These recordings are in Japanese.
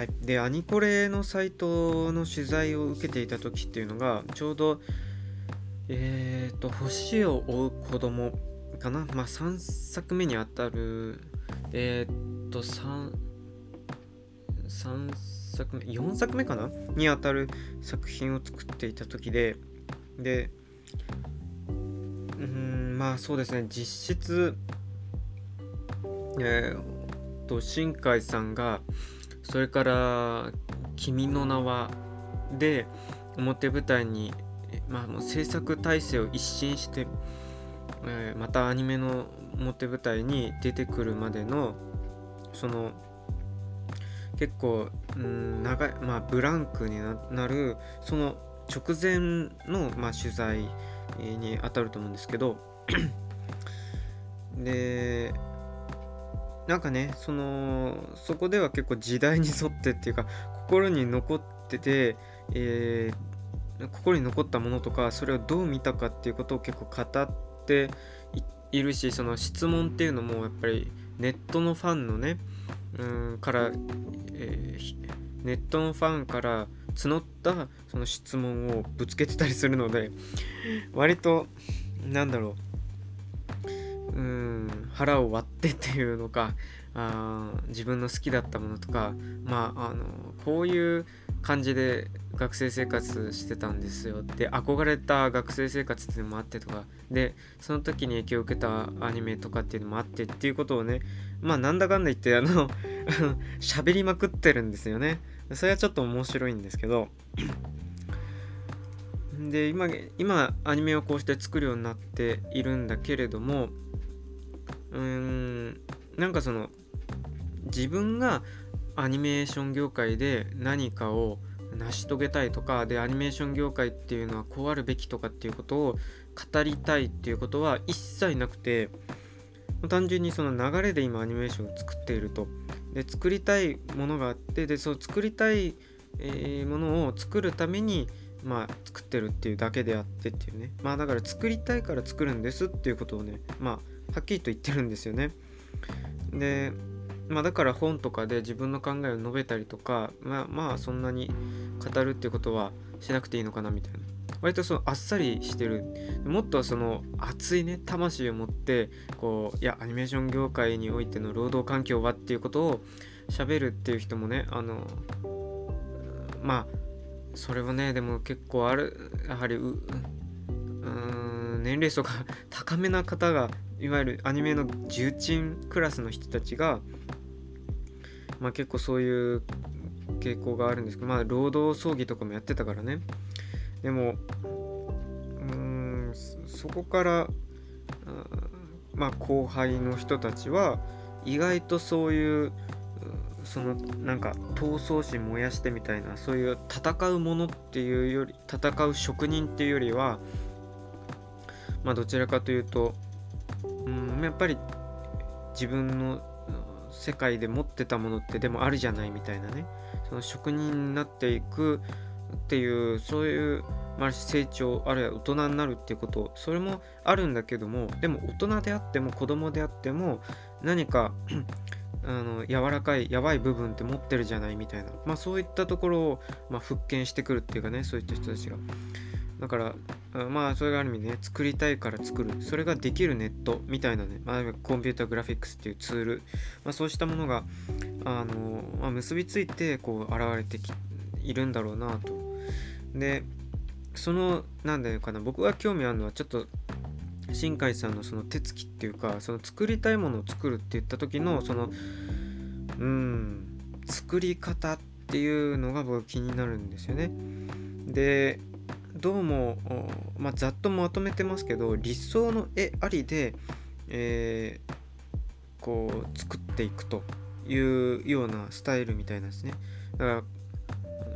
はい、でアニコレのサイトの取材を受けていた時っていうのがちょうどえっ、ー、と星を追う子供かな？まあ3作目にあたるえっ、ー、と3 3作目4作目かな？にあたる作品を作っていた時ででうんまあそうですね。実質えー、と新海さんがそれから「君の名は」で表舞台に、まあ、もう制作体制を一新して、えー、またアニメの表舞台に出てくるまでのその結構、うん、長い、まあ、ブランクになるその直前の、まあ、取材に当たると思うんですけどでなんかねそのそこでは結構時代に沿ってっていうか心に残ってて、えー、心に残ったものとかそれをどう見たかっていうことを結構語っているしその質問っていうのもやっぱりネットのファンのねうんから、えー、ネットのファンから募ったその質問をぶつけてたりするので割となんだろううん腹を割ってっていうのかあ自分の好きだったものとかまああのこういう感じで学生生活してたんですよ。で憧れた学生生活っていうのもあってとかでその時に影響を受けたアニメとかっていうのもあってっていうことをねまあなんだかんだ言ってあの 喋りまくってるんですよね。それはちょっと面白いんですけど。で今今アニメをこうして作るようになっているんだけれどもうーん。なんかその自分がアニメーション業界で何かを成し遂げたいとかでアニメーション業界っていうのはこうあるべきとかっていうことを語りたいっていうことは一切なくて単純にその流れで今アニメーションを作っていると。で作りたいものがあってでそう作りたい、え、ものを作るためにまあ作ってるっていうだけであってっていうね。まあだから作りたいから作るんですっていうことをねまあはっきりと言ってるんですよね。で、まあ、だから本とかで自分の考えを述べたりとか、まあ、まあそんなに語るっていうことはしなくていいのかなみたいな。割とそのあっさりしてるもっとその熱いね魂を持ってこういやアニメーション業界においての労働環境はっていうことを喋るっていう人もねあのまあそれはねでも結構あるやはりううん年齢層が高めな方がいわゆるアニメの重鎮クラスの人たちが、まあ、結構そういう傾向があるんですけどまあ労働争議とかもやってたからね。でもうんそこからまあ後輩の人たちは意外とそういうそのなんか闘争心燃やしてみたいなそういう戦うものっていうより戦う職人っていうよりはまあどちらかというとうんやっぱり自分の世界で持ってたものってでもあるじゃないみたいなね。その職人になっていくっていうそういう、まあ、成長あるいは大人になるっていうことそれもあるんだけどもでも大人であっても子供であっても何か あの柔らかいやばい部分って持ってるじゃないみたいな。まあそういったところを、まあ、復権してくるっていうかねそういった人たちが。だからまあそれがある意味ね作りたいから作る。それができるネットみたいなね、まあ、コンピュータグラフィックスっていうツール、まあ、そうしたものがあの、まあ、結びついてこう現れてきいるんだろうなと。でそのなんだよかな。僕が興味あるのはちょっと新海さんのその手つきっていうかその作りたいものを作るって言った時のそのうん作り方っていうのが僕気になるんですよね。でどうも、まあ、ざっとまとめてますけど理想の絵ありで、えー、こう作っていくというようなスタイルみたいなんですね。だから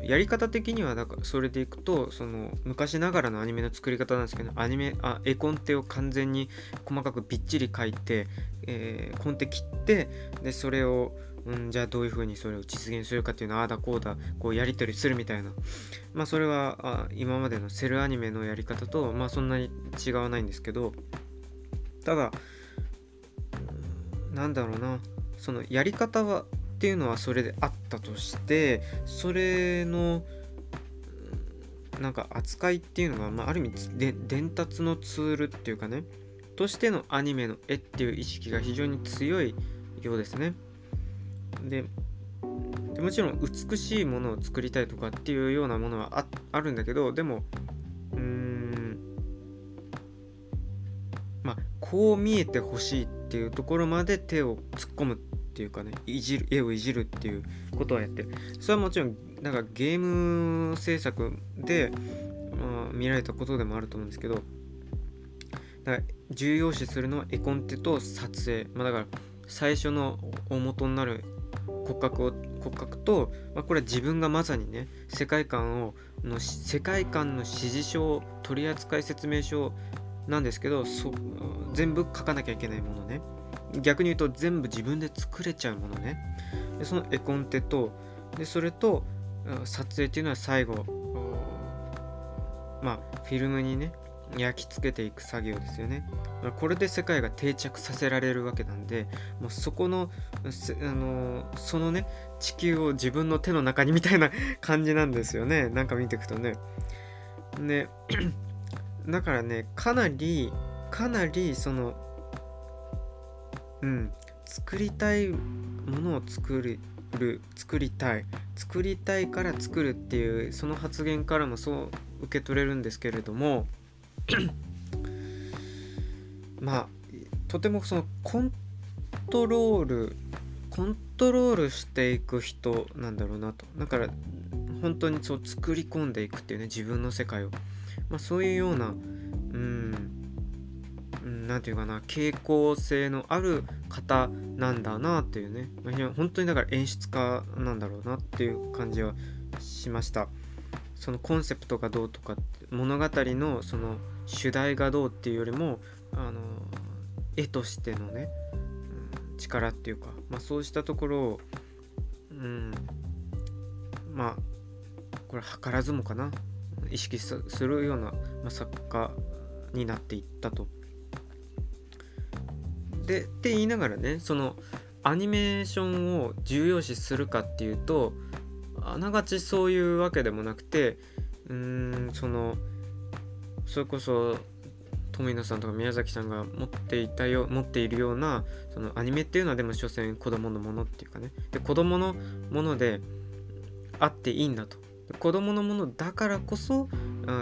やり方的にはだからそれでいくとその昔ながらのアニメの作り方なんですけどアニメあ絵コンテを完全に細かくびっちり書いて、えー、コンテ切ってでそれをうん、じゃあどういうふうにそれを実現するかっていうのはああだこうだこうやり取りするみたいなまあそれはあ今までのセルアニメのやり方とまあそんなに違わないんですけどただなんだろうなそのやり方はってっていうのはそれであったとしてそれのなんか扱いっていうのが、まあ、ある意味で伝達のツールっていうかねとしてのアニメの絵っていう意識が非常に強いようですね。ででもちろん美しいものを作りたいとかっていうようなものはああるんだけどでもうーんまあこう見えてほしいっていうところまで手を突っ込むっていうかねいじる絵をいじるっていうことをやってる。それはもちろんなんかゲーム制作で、まあ、見られたことでもあると思うんですけどだから重要視するのは絵コンテと撮影、まあ、だから最初の大元になる骨格を骨格と、まあ、これは自分がまさにね世界観をの世界観の指示書取扱説明書なんですけどそ全部書かなきゃいけないものね。逆に言うと全部自分で作れちゃうものね。でその絵コンテとでそれと撮影っていうのは最後まあフィルムにね焼き付けていく作業ですよね。これで世界が定着させられるわけなんでもうそこのあのそのね地球を自分の手の中にみたいな感じなんですよね。なんか見ていくとね。で だからねかなりかなりそのうん作りたいものを作る作りたい。作りたいから作るっていうその発言からもそう受け取れるんですけれどもまあとてもそのコントロールコントロールしていく人なんだろうなと。だから本当にそう作り込んでいくっていうね自分の世界を、まあ、そういうようなうん何て言うかな傾向性のある方なんだなっていうね、まあ、本当にだから演出家なんだろうなっていう感じはしました。そのコンセプトがどうとか物語のその主題がどうっていうよりもあの絵としてのね、うん、力っていうか、まあ、そうしたところを、うん、まあこれ図らずもかな意識するような、まあ、作家になっていったと。でって言いながらねそのアニメーションを重要視するかっていうとあながちそういうわけでもなくてうーんそのそれこそ富野さんとか宮崎さんが持っていたよ持っているようなそのアニメっていうのはでも所詮子供のものっていうかね。で子供のものであっていいんだと。子供のものだからこそ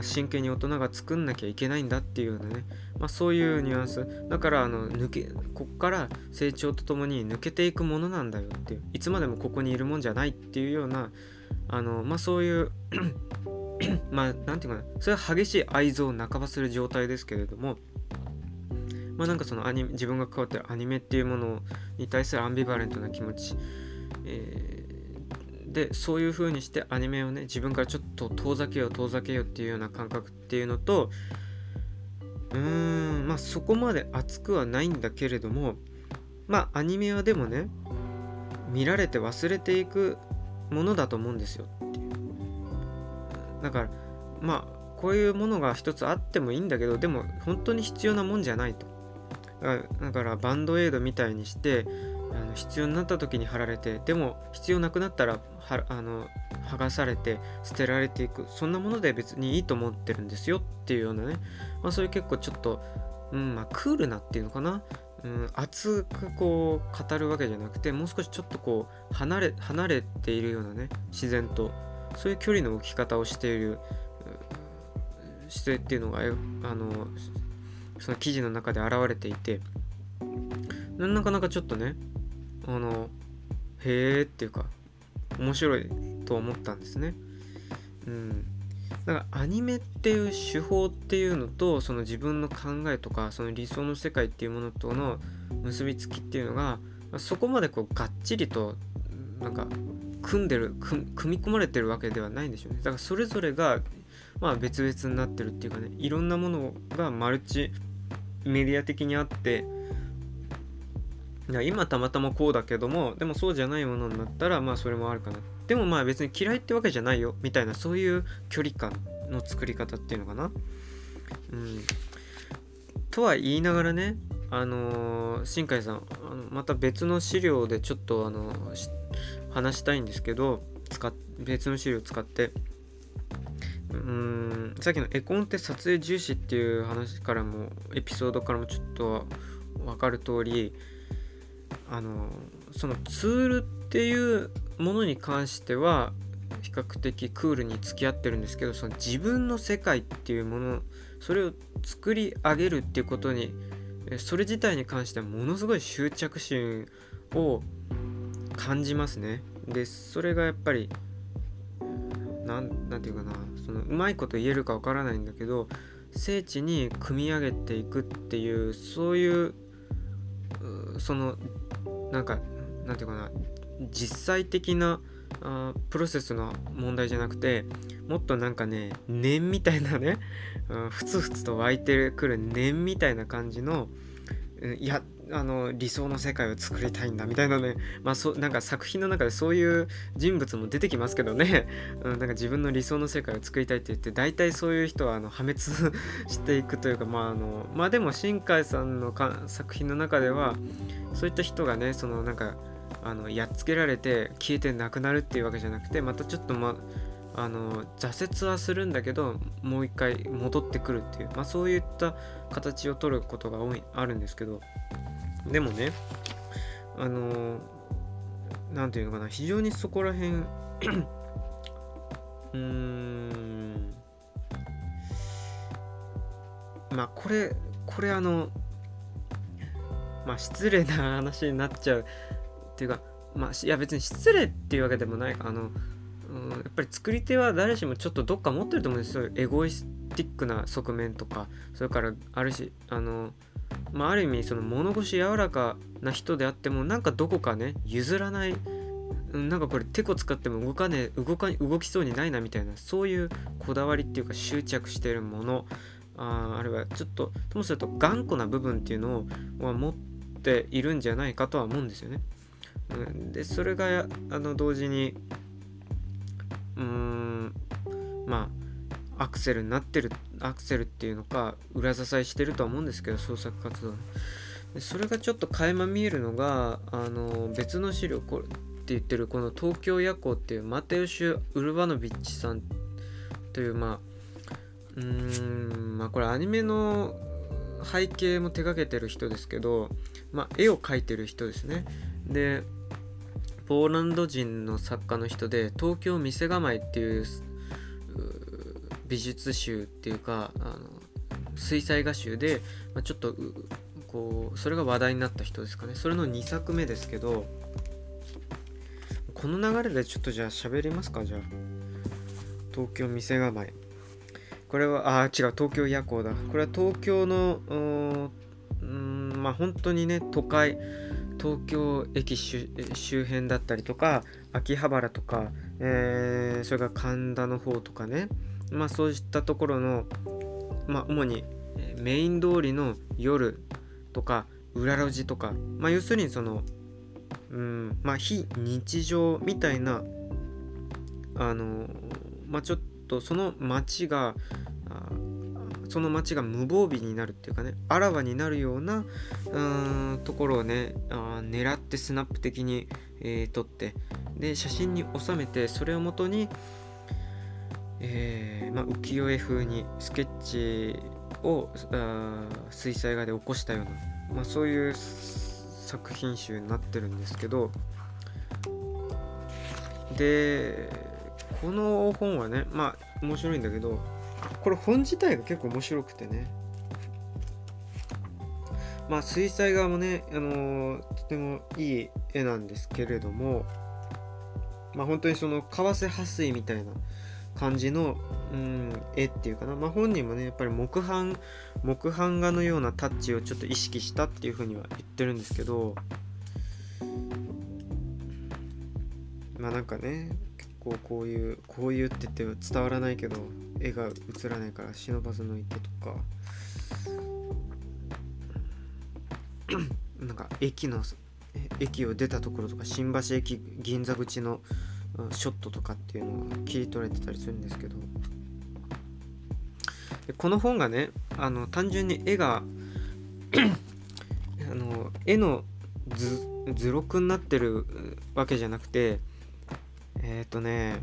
真剣に大人が作んなきゃいけないんだっていうようなね、まあ、そういうニュアンス。だからあの抜けこっから成長とともに抜けていくものなんだよっていう。いつまでもここにいるもんじゃないっていうようなあのまあそういう まあ何て言うかな。それは激しい愛憎を半ばする状態ですけれどもまあなんかそのアニメ自分が関わってるアニメっていうものに対するアンビバレントな気持ち、えー、でそういう風にしてアニメをね自分からちょっと遠ざけよう遠ざけようっていうような感覚っていうのとうーんまあそこまで熱くはないんだけれどもまあアニメはでもね見られて忘れていくものだと思うんですよ。だからまあこういうものが一つあってもいいんだけどでも本当に必要なもんじゃないと。だからバンドエイドみたいにしてあの必要になった時に貼られてでも必要なくなったらはあの剥がされて捨てられていく。そんなもので別にいいと思ってるんですよっていうようなね、まあ、そういう結構ちょっと、うんまあ、クールなっていうのかな、うん、熱くこう語るわけじゃなくてもう少しちょっとこう離れ離れているようなね自然と。そういう距離の置き方をしている姿勢っていうのがあのその記事の中で現れていてなかなかちょっとねあのへえっていうか面白いと思ったんですね。うん、だからアニメっていう手法っていうのとその自分の考えとかその理想の世界っていうものとの結びつきっていうのがそこまでこうがっちりとなんか組んでる組み込まれてるわけではないんでしょうね。だからそれぞれがまあ別々になってるっていうかねいろんなものがマルチメディア的にあって今たまたまこうだけどもでもそうじゃないものになったらまあそれもあるかな。でもまあ別に嫌いってわけじゃないよみたいなそういう距離感の作り方っていうのかな。うん。とは言いながらねあの新海さんあのまた別の資料でちょっとあの話したいんですけど使別の資料を使ってうーんさっきの絵コンテ撮影重視っていう話からもエピソードからもちょっと分かる通りあのそのツールっていうものに関しては比較的クールに付き合ってるんですけどその自分の世界っていうものそれを作り上げるっていうことにそれ自体に関してはものすごい執着心を感じますね。でそれがやっぱり何て言うかなそのうまいこと言えるかわからないんだけど聖地に組み上げていくっていうそういうそのなんかなんていうかな実際的なあプロセスの問題じゃなくてもっとなんかね念みたいなね、ふつふつと湧いてくる念みたいな感じのいやあの理想の世界を作りたいんだみたいなね。まあそなんか作品の中でそういう人物も出てきますけどね、うん、なんか自分の理想の世界を作りたいって言って大体そういう人はあの破滅 していくというかまああのまあでも新海さんのか作品の中ではそういった人がねそのなんかあのやっつけられて消えてなくなるっていうわけじゃなくてまたちょっとまあの挫折はするんだけどもう一回戻ってくるっていう、まあ、そういった形を取ることが多いあるんですけど。でもねあの何て言うのかな非常にそこら辺 うんまあこれこれあのまあ失礼な話になっちゃうっていうかまあいや別に失礼っていうわけでもないあの、うん、やっぱり作り手は誰しもちょっとどっか持ってると思うんですよ。エゴイスティックな側面とかそれからあるしあのまあ、ある意味その物腰柔らかな人であってもなんかどこかね譲らないなんかこれテコ使っても動かね動か動きそうにないなみたいなそういうこだわりっていうか執着してるものああるいはちょっとともすると頑固な部分っていうのを持っているんじゃないかとは思うんですよね。でそれがあの同時にうーんまあアクセルになってるアクセルっていうのか裏支えしてるとは思うんですけど創作活動でそれがちょっと垣間見えるのがあの別の資料これって言ってるこの東京夜行っていうマテウシュ・ウルバノビッチさんというまあうーんまあこれアニメの背景も手掛けてる人ですけど、まあ、絵を描いてる人ですね。でポーランド人の作家の人で東京店構えっていう美術集っていうかあの水彩画集で、まあ、ちょっとこうそれが話題になった人ですかね。それの2作目ですけどこの流れでちょっとじゃあ喋りますかじゃあ。東京店構え。これはあ違う東京夜行だ。これは東京のうんまあ本当にね都会東京駅周辺だったりとか秋葉原とか、えー、それから神田の方とかね。まあそういったところのまあ主にメイン通りの夜とか裏路地とかまあ要するにそのうんまあ非日常みたいなあのまあちょっとその街がその街が無防備になるっていうかねあらわになるようなうんところをねあ狙ってスナップ的に、えー、撮ってで写真に収めてそれをもとにえー、まあ、浮世絵風にスケッチを水彩画で起こしたような、まあ、そういう作品集になってるんですけどでこの本はねまあ面白いんだけどこれ本自体が結構面白くてねまあ水彩画もね、あのー、とてもいい絵なんですけれどもまあ本当にその為替破水みたいな感じの、うん、絵っていうかな、まあ、本人もねやっぱり木版木版画のようなタッチをちょっと意識したっていうふうには言ってるんですけどまあなんかね結構こういうこういうって言って伝わらないけど絵が映らないから忍ばずの池とかなんか駅の駅を出たところとか新橋駅銀座口のショットとかっていうのが切り取れてたりするんですけど。でこの本がねあの単純に絵が あの絵の図図録になってるわけじゃなくてえっ、ー、とね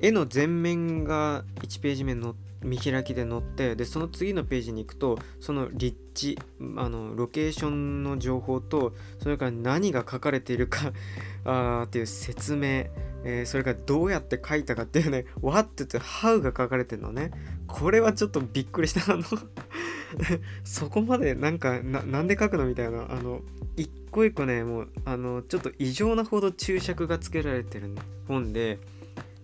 絵の全面が1ページ目の見開きで載ってでその次のページに行くとその立地あのロケーションの情報とそれから何が書かれているか あっていう説明、えー、それからどうやって書いたかっていうね What って How が書かれてるのね。これはちょっとびっくりしたあの。そこまでなんかなんで書くのみたいな。あの一個一個ねもうあのちょっと異常なほど注釈がつけられてる本で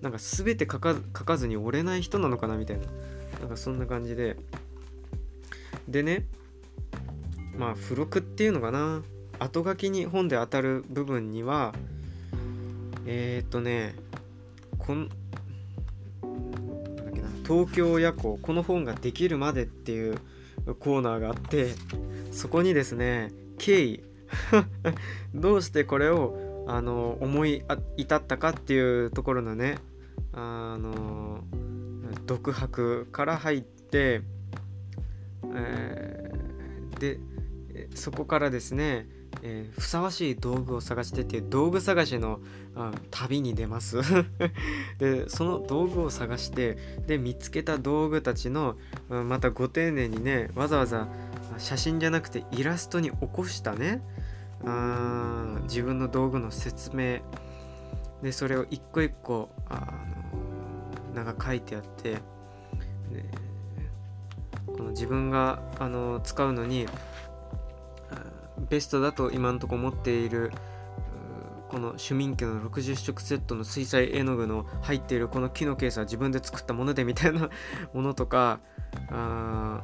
なんか全て書か書かずに折れない人なのかなみたいな。なんかそんな感じで。でねまあ付録っていうのかな。後書きに本で当たる部分にはえー、っとねこんなんだっけな。東京夜行この本ができるまでっていうコーナーがあってそこにですね経緯 どうしてこれをあの思い至ったかっていうところのねあの独白から入って、えー、でそこからですね、えー、ふさわしい道具を探してっていう道具探しの旅に出ます。でその道具を探してで見つけた道具たちのまたご丁寧にねわざわざ写真じゃなくてイラストに起こしたねあ自分の道具の説明。でそれを一個一個あなんか書いてあって、この自分があの使うのにベストだと今のとこ持っているこのシュミン家の60色セットの水彩絵の具の入っているこの木のケースは自分で作ったものでみたいな ものとかあ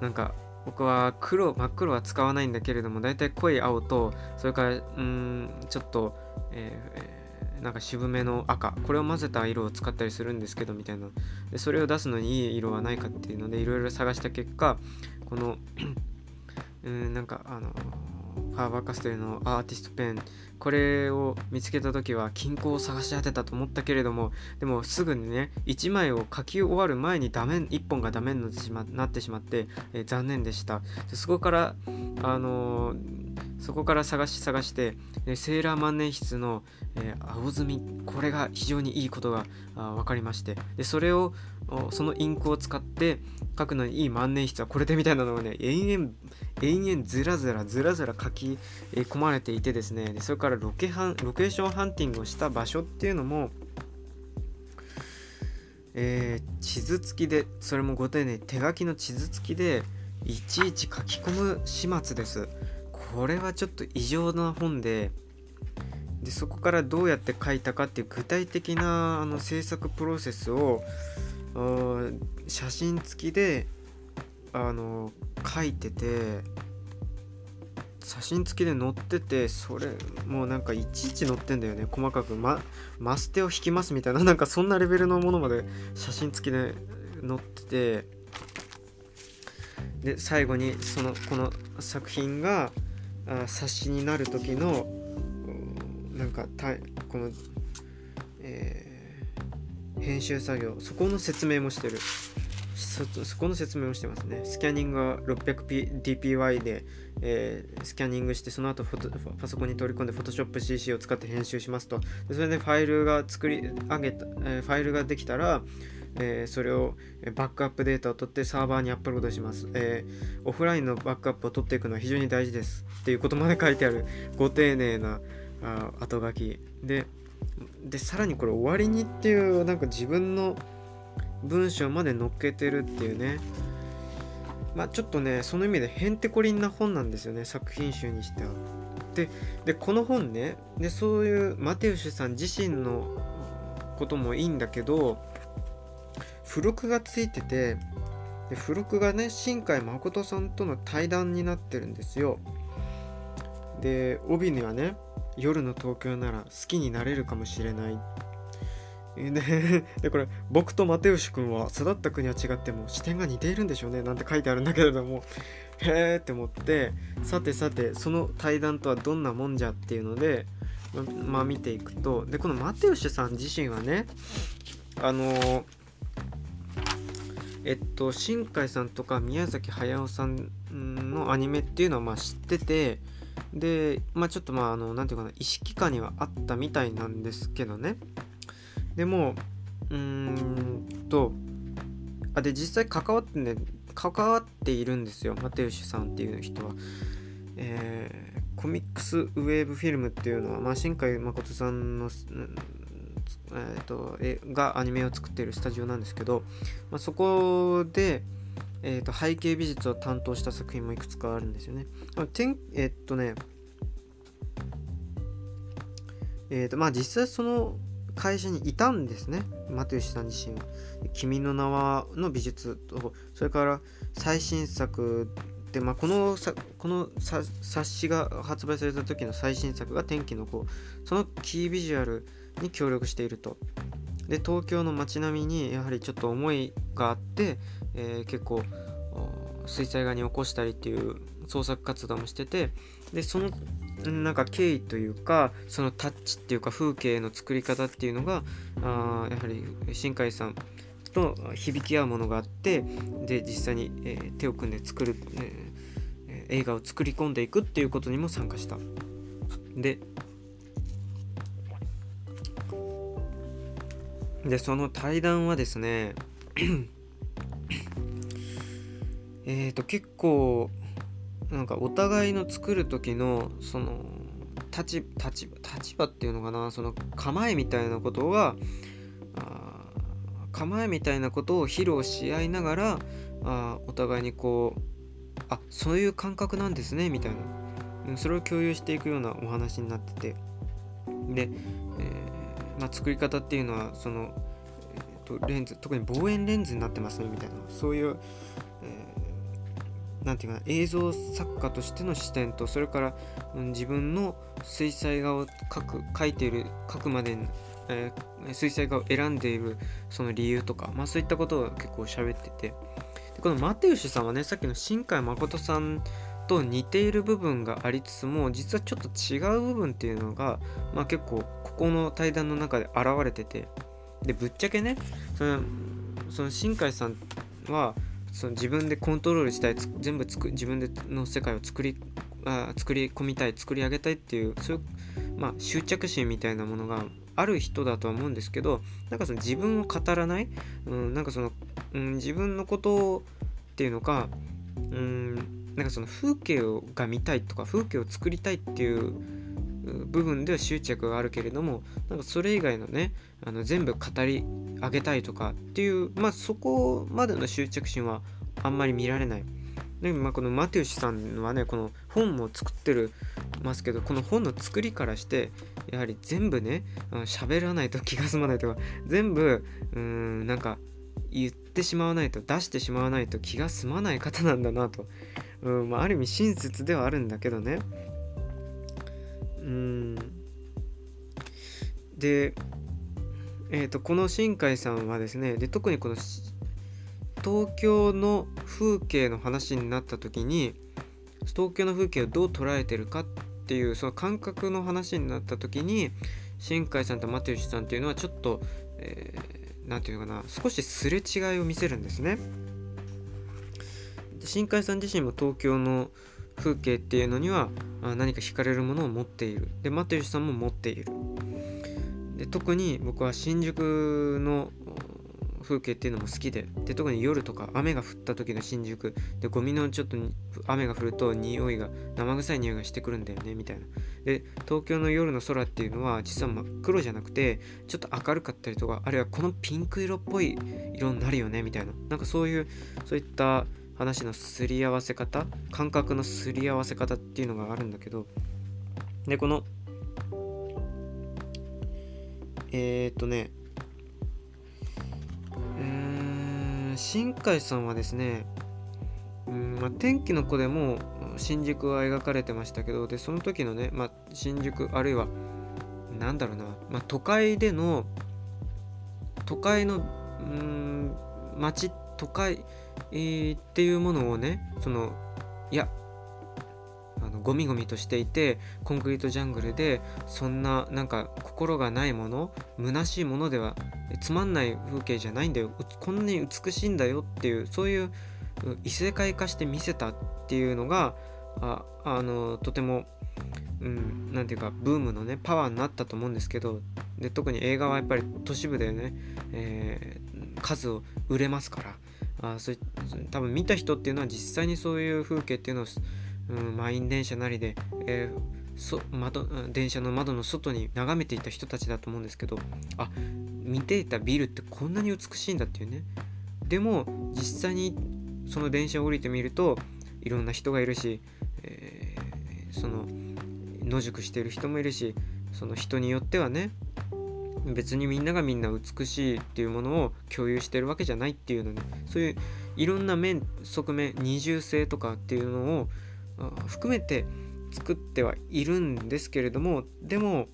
ーなんか僕は黒真っ黒は使わないんだけれどもだいたい濃い青とそれからうんちょっと、えーなんか渋めの赤。これを混ぜた色を使ったりするんですけどみたいな。でそれを出すのにいい色はないかっていうのでいろいろ探した結果この うんなんかあのファーバーカステルのアーティストペンこれを見つけた時は金庫を探し当てたと思ったけれどもでもすぐにね1枚を書き終わる前にダメ1本がダメになってしまってしまって、えー、残念でした。でそこからあのー、そこから探し探して、え、セーラー万年筆の、え青墨。これが非常にいいことが分かりまして。でそれをそのインクを使って書くのにいい万年筆はこれでみたいなのをね延々延々ずらずらずらずら書き込まれていてですね。でそれからロケハンロケーションハンティングをした場所っていうのもえー、地図付きでそれもご丁寧手書きの地図付きでいちいち書き込む始末です。これはちょっと異常な本ででそこからどうやって書いたかっていう具体的なあの制作プロセスを写真付きであの書いてて写真付きで載っててそれもうなんかいちいち載ってんだよね。細かくまマステを引きますみたいななんかそんなレベルのものまで写真付きで載っててで最後にそのこの作品があ冊子になる時のなんかたこの、えー、編集作業そこの説明もしてるそこの説明をしてますね。スキャニングは 600dpy で、えー、スキャニングしてその後フォトパソコンに取り込んで Photoshop CC を使って編集しますと。でそれでファイルが作り上げた、えー、ファイルができたら、えー、それをバックアップデータを取ってサーバーにアップロードします、えー、オフラインのバックアップを取っていくのは非常に大事です。っていうことまで書いてあるご丁寧なあ後書き。ででさらにこれ終わりにっていうなんか自分の文章まで載っけてるっていうね。まあちょっとねその意味でへんてこりんな本なんですよね作品集にしては。ででこの本ねでそういうマテウシュさん自身のこともいいんだけど付録がついててで付録がね新海誠さんとの対談になってるんですよ。で帯にはね「夜の東京なら好きになれるかもしれない」で でこれ僕と又吉君は育った国は違っても視点が似ているんでしょうねなんて書いてあるんだけれどもへーって思ってさてさてその対談とはどんなもんじゃっていうのでまあ見ていくとでこの又吉さん自身はねあのえっと新海さんとか宮崎駿さんのアニメっていうのはまあ知っててでまあちょっとまああの何て言うかな意識下にはあったみたいなんですけどねでもうーんとあで実際関わってね関わっているんですよマテウシュさんっていう人は。えー、コミックスウェーブフィルムっていうのは、まあ、新海誠さんの、えーと、えがアニメを作っているスタジオなんですけど、まあ、そこで、えーと、背景美術を担当した作品もいくつかあるんですよね。てんえっとね、えーとまあ、実際その会社にいたんですね、マテウシさん自身は。君の名はの美術と、それから最新作で、まあ、このさこの冊子が発売された時の最新作が天気の子そのキービジュアルに協力していると。で東京の街並みにやはりちょっと思いがあって、えー、結構水彩画に起こしたりっていう創作活動もしててでそのなんか経緯というかそのタッチっていうか風景の作り方っていうのがあやはり新海さんと響き合うものがあってで実際に、えー、手を組んで作る、えー、映画を作り込んでいくっていうことにも参加した。ででその対談はですねえっと結構なんかお互いの作る時のその立立立場っていうのかなその構えみたいなことが構えみたいなことを披露し合いながらあお互いにこうあそういう感覚なんですねみたいな。それを共有していくようなお話になってて。で、えー、ま、作り方っていうのはその、えーと、レンズ特に望遠レンズになってますねみたいな。そういう、えー、て言うかな映像作家としての視点とそれから、うん、自分の水彩画を描く描いている描くまでえー、水彩画を選んでいるその理由とか、まあ、そういったことを結構喋ってて。でこのマテウシさんはねさっきの新海誠さんと似ている部分がありつつも実はちょっと違う部分っていうのが、まあ、結構この対談の中で現れててでぶっちゃけねそのその新海さんはその自分でコントロールしたい全部つく自分での世界を作りあ作り込みたい作り上げたいっていうそういう、まあ、執着心みたいなものがある人だとは思うんですけどなんかその自分を語らない、うん、なんかその、うん、自分のことっていうのか、うん、なんかその風景が見たいとか風景を作りたいっていう部分では執着があるけれどもなんかそれ以外のねあの全部語り上げたいとかっていうまあそこまでの執着心はあんまり見られない。でまあ、このマテウシさんはねこの本も作ってるますけどこの本の作りからしてやはり全部ね喋らないと気が済まないとか全部うんなんか言ってしまわないと出してしまわないと気が済まない方なんだなと、うんまあ、ある意味親切ではあるんだけどねうんでえーと、この新海さんはですねで特にこの東京の風景の話になった時に東京の風景をどう捉えてるかっていうその感覚の話になった時に新海さんとマテウシさんっていうのはちょっと何、えー、て言うのかな少しすれ違いを見せるんですね。新海さん自身も東京の風景っていうのには何か惹かれるものを持っている。でマテウシさんも持っている。で特に僕は新宿の風景っていうのも好きでで特に夜とか雨が降った時の新宿でゴミのちょっと雨が降ると匂いが生臭い匂いがしてくるんだよねみたいな。で東京の夜の空っていうのは実は真っ黒じゃなくてちょっと明るかったりとかあるいはこのピンク色っぽい色になるよねみたいな。なんかそういうそういった話のすり合わせ方感覚のすり合わせ方っていうのがあるんだけどでこのえー、っとねうん新海さんはですね、うんまあ、天気の子でも新宿は描かれてましたけどでその時のね、まあ、新宿あるいはなんだろうな、まあ、都会での都会のうん街都会、えー、っていうものをねそのいやあのゴミゴミとしていてコンクリートジャングルでそんななんか心がないもの虚しいものではつまんない風景じゃないんだよ。こんなに美しいんだよ。っていうそういう異世界化して見せたっていうのがああのとてもうん、なていうかブームのねパワーになったと思うんですけどで特に映画はやっぱり都市部でね、えー、数を売れますから。あそう多分見た人っていうのは実際にそういう風景っていうのを、うん、満員電車なりで、えー、そ窓電車の窓の外に眺めていた人たちだと思うんですけどあ見ていたビルってこんなに美しいんだっていうね。でも実際にその電車を降りてみるといろんな人がいるし、えー、その野宿してる人もいるしその人によってはね別にみんながみんな美しいっていうものを共有してるわけじゃないっていうのねそういういろんな面側面二重性とかっていうのを含めて作ってはいるんですけれどもでも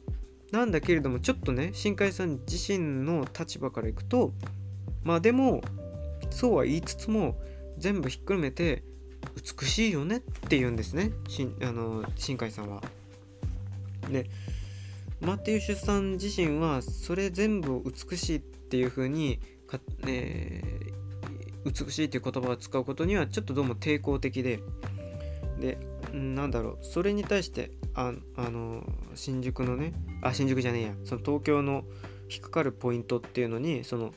なんだけれどもちょっとね新海さん自身の立場からいくとまあでもそうは言いつつも全部ひっくるめて美しいよねって言うんですねしあの新海さんは。でマテウシュさん自身はそれ全部美しいっていう風にか、えー、美しいっていう言葉を使うことにはちょっとどうも抵抗的ででなんだろうそれに対してああの新宿のねあ新宿じゃねえやその東京の引っかかるポイントっていうのにその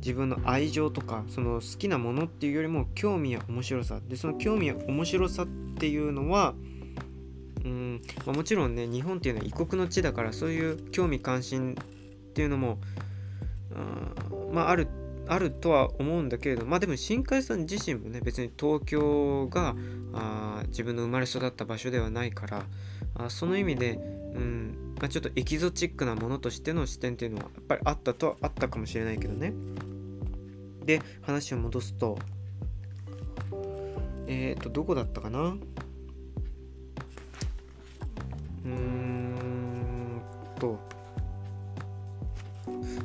自分の愛情とかその好きなものっていうよりも興味や面白さ。でその興味や面白さっていうのはうん。まあ、もちろんね日本っていうのは異国の地だからそういう興味関心っていうのもあまああるあるとは思うんだけれどまあでも新海さん自身もね別に東京があ自分の生まれ育った場所ではないからあその意味で、うんまあ、ちょっとエキゾチックなものとしての視点っていうのはやっぱりあったとはあったかもしれないけどね。で話を戻すとえっ、ー、とどこだったかな？うんと。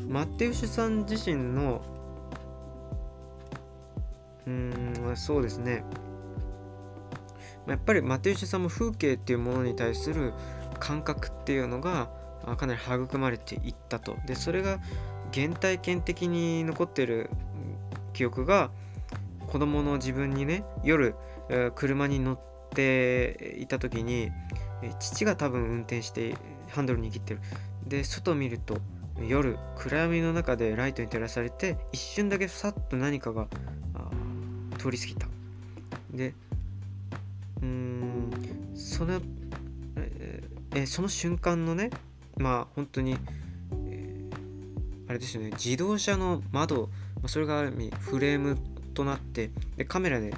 マテウシュさん自身のうーんそうですね。やっぱりマテウシュさんも風景っていうものに対する感覚っていうのがかなり育まれていったと。でそれが原体験的に残ってる記憶が子供の自分にね夜車に乗っていた時にえ父が多分運転してハンドル握ってる。で外見ると夜暗闇の中でライトに照らされて一瞬だけさっと何かが通り過ぎた。でうーんそのええその瞬間のねまあ本当に、えー、あれですよね自動車の窓それがある意味フレームとなってでカメラで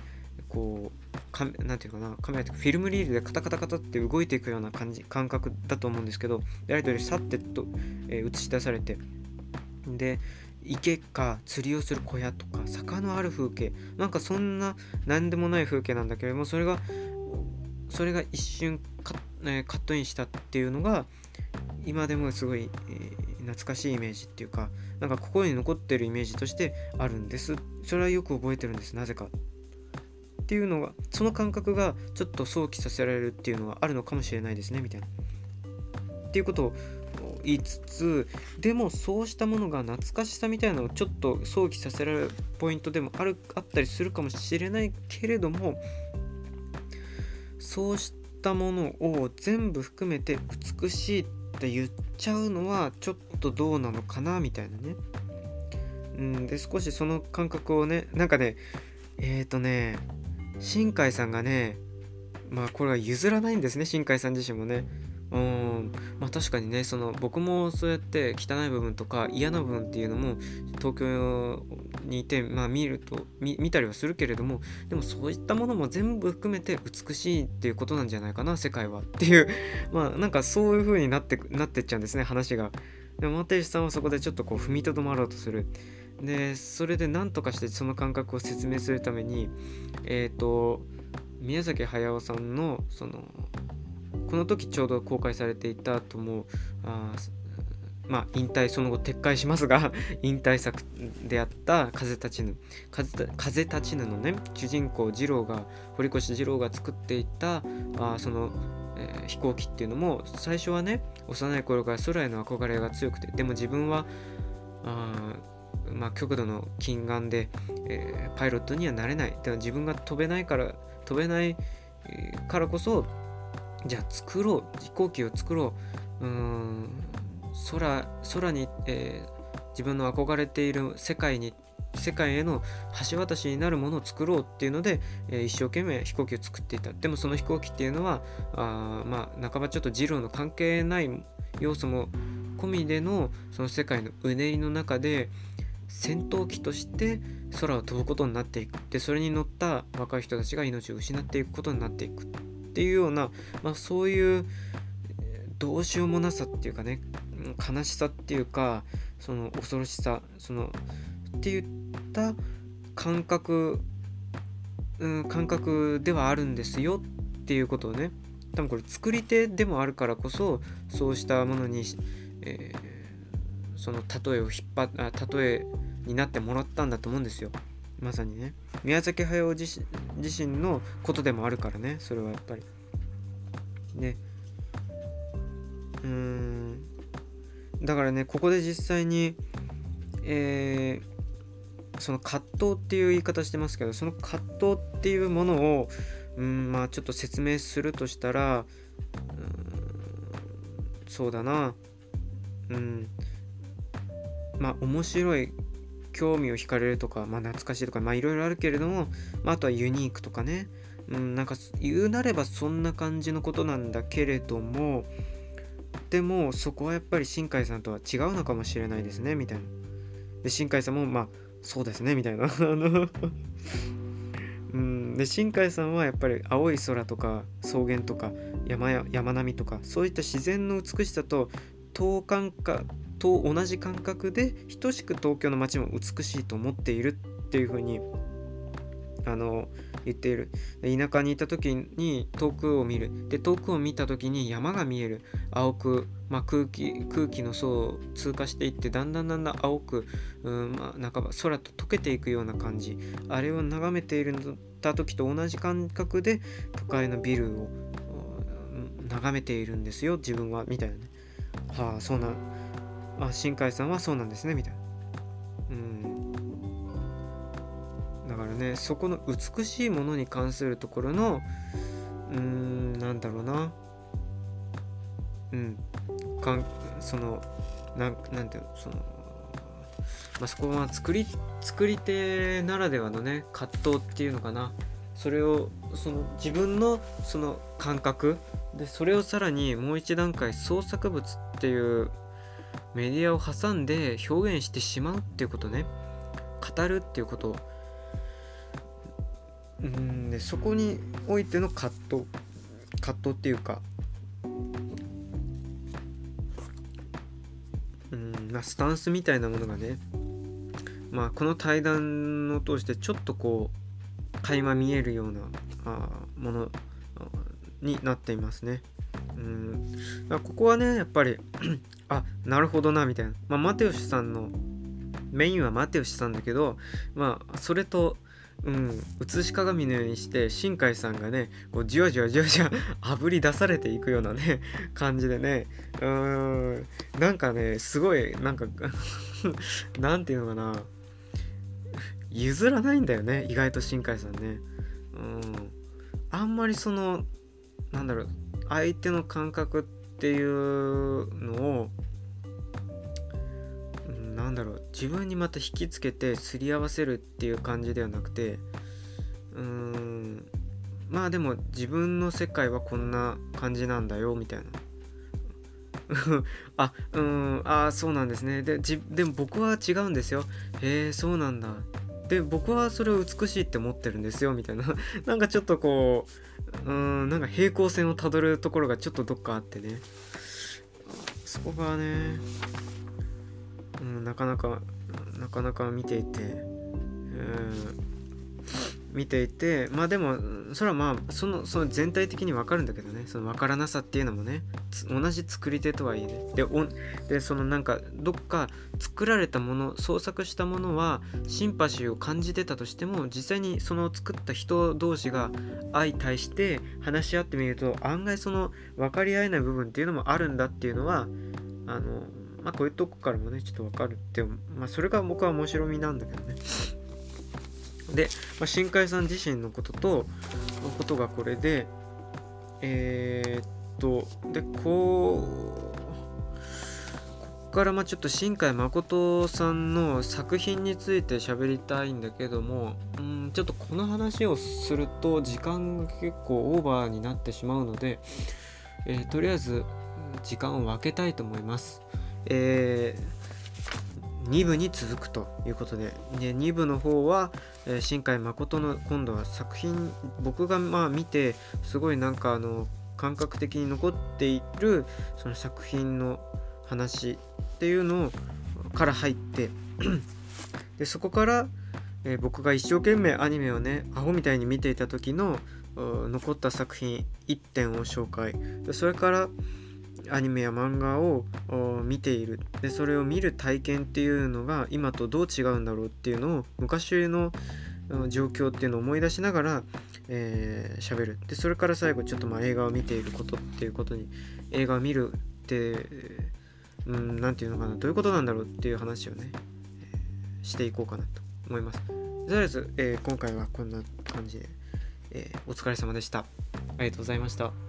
こうかなんていうかなカメラとかフィルムリールでカタカタカタって動いていくような感じ感覚だと思うんですけどライトでさってと、えー、映し出されてで池か釣りをする小屋とか坂のある風景なんかそんな何でもない風景なんだけれどもそれがそれが一瞬カ,、えー、カットインしたっていうのが今でもすごい、えー、懐かしいイメージっていうかなんか心に残ってるイメージとしてあるんです。それはよく覚えてるんです。なぜか。っていうのがその感覚がちょっと想起させられるっていうのはあるのかもしれないですねみたいな。っていうことを言いつつでもそうしたものが懐かしさみたいなのをちょっと想起させられるポイントでもあるあったりするかもしれないけれどもそうしたものを全部含めて美しいって言っちゃうのはちょっとどうなのかなみたいなね。うん、で少しその感覚をねなんかねえっ、ー、とね新海さんがねまあこれは譲らないんですね新海さん自身もねうんまあ確かにねその僕もそうやって汚い部分とか嫌な部分っていうのも東京にいてまあ見ると見たりはするけれどもでもそういったものも全部含めて美しいっていうことなんじゃないかな世界はっていう まあなんかそういう風になってなってっちゃうんですね話が。でも又吉さんはそこでちょっとこう踏みとどまろうとする。でそれで何とかしてその感覚を説明するためにえっ、ー、と宮崎駿さんのそのこの時ちょうど公開されていたともあまあ引退その後撤回しますが 引退作であった「風立ちぬ」風「風立ちぬ」のね主人公二郎が堀越二郎が作っていたあその、えー、飛行機っていうのも最初はね幼い頃から空への憧れが強くてでも自分はあまあ、極度の近眼で、えー、パイロットにはなれない。だから自分が飛べないから飛べないからこそじゃあ作ろう。飛行機を作ろう。うん空空に、えー、自分の憧れている世界に世界への橋渡しになるものを作ろうっていうので、えー、一生懸命飛行機を作っていた。でもその飛行機っていうのはあまあ半ばちょっと二郎の関係ない要素も込みでのその世界のうねりの中で戦闘機として空を飛ぶことになっていく。でそれに乗った若い人たちが命を失っていくことになっていくっていうような、まあ、そういうどうしようもなさっていうかね悲しさっていうかその恐ろしさそのって言った感覚、うん、感覚ではあるんですよっていうことをね多分これ作り手でもあるからこそそうしたものに、えー、その例えを引っ張っ例えになってもらったんだと思うんですよ。まさにね。宮崎駿自身のことでもあるからね。それはやっぱり。ね。うーん。だからねここで実際にえーその葛藤っていう言い方してますけどその葛藤っていうものをうんまあちょっと説明するとしたらうんそうだな。うん。まあ面白い興味を惹かれるとか、まあ、懐かしいとかまあいろいろあるけれども、まあ、あとはユニークとかねうんなんか言うなればそんな感じのことなんだけれどもでもそこはやっぱり新海さんとは違うのかもしれないですねみたいな。で新海さんもまあそうですねみたいな あのうんで新海さんはやっぱり青い空とか草原とか山や山並みとかそういった自然の美しさと等間隔と同じ感覚で等しく東京の街も美しいと思っているっていうふうにあの言っている。田舎にいた時に遠くを見る。で遠くを見た時に山が見える。青く、まあ、空気空気の層を通過していってだんだんだんだん青く、うんまあ、半ば空と溶けていくような感じ。あれを眺めているた時と同じ感覚で都会のビルを眺めているんですよ自分はみたいな。ねはあそうなあ新海さんはそうなんですねみたいな。うん。だからねそこの美しいものに関するところのうんなんだろうな。うん。かんそのなんなんていうのそのまあ、そこは作り作り手ならではのね葛藤っていうのかな。それをその自分のその感覚。でそれをさらにもう一段階創作物っていうメディアを挟んで表現してしまうっていうことね。語るっていうこと。うんでそこにおいての葛藤。葛藤っていうか。うんまあスタンスみたいなものがね。まあこの対談を通してちょっとこう垣間見えるようなあものになっていますね。うん。ここはねやっぱりあなるほどなみたいな、まあ、マテウシさんのメインはマテウシさんだけどまあそれとうん、写し鏡のようにして新海さんがねこうじわじわじわじわあぶり出されていくようなね感じでね。うーん。なんかねすごいなんか なんていうのかな。譲らないんだよね意外と新海さんね。うん。あんまりそのなんだろう相手の感覚っていうのをなんだろう自分にまた引きつけてすり合わせるっていう感じではなくてうーんまあでも自分の世界はこんな感じなんだよみたいな。あうんあそうなんですね。でじでも僕は違うんですよ。へえそうなんだ。で僕はそれを美しいって思ってるんですよみたいな。なんかちょっとこううんなんか平行線をたどるところがちょっとどっかあってね。そこがねうん、なかなかなかなか見ていて、うん。見ていてまあでもそれはまあそのその全体的に分かるんだけどね。その分からなさっていうのもね。同じ作り手とはいえね。でおでそのなんかどっか作られたもの創作したものはシンパシーを感じてたとしても実際にその作った人同士が相対して話し合ってみると案外その分かり合えない部分っていうのもあるんだっていうのはあのまあこういうとこからもねちょっとわかるってまあそれが僕は面白みなんだけどね。で、まあ、新海さん自身のこととのことがこれでえー、っとでこうここからまあちょっと新海誠さんの作品について喋りたいんだけどもうんちょっとこの話をすると時間が結構オーバーになってしまうので、えー、とりあえず時間を分けたいと思います。えー、2部に続くということでで2部の方は、えー、新海誠の今度は作品僕がまあ見てすごいなんかあの感覚的に残っているその作品の話っていうのから入ってでそこから、えー、僕が一生懸命アニメをねアホみたいに見ていた時の残った作品1点を紹介。それからアニメや漫画を見ている。でそれを見る体験っていうのが今とどう違うんだろうっていうのを昔の状況っていうのを思い出しながら喋、えー、る。でそれから最後ちょっとまあ映画を見ていることっていうことに映画を見るってうん何て言うのかなどういうことなんだろうっていう話をね、えー、していこうかなと思います。とりあえず、えー、今回はこんな感じで、えー、お疲れ様でした。ありがとうございました。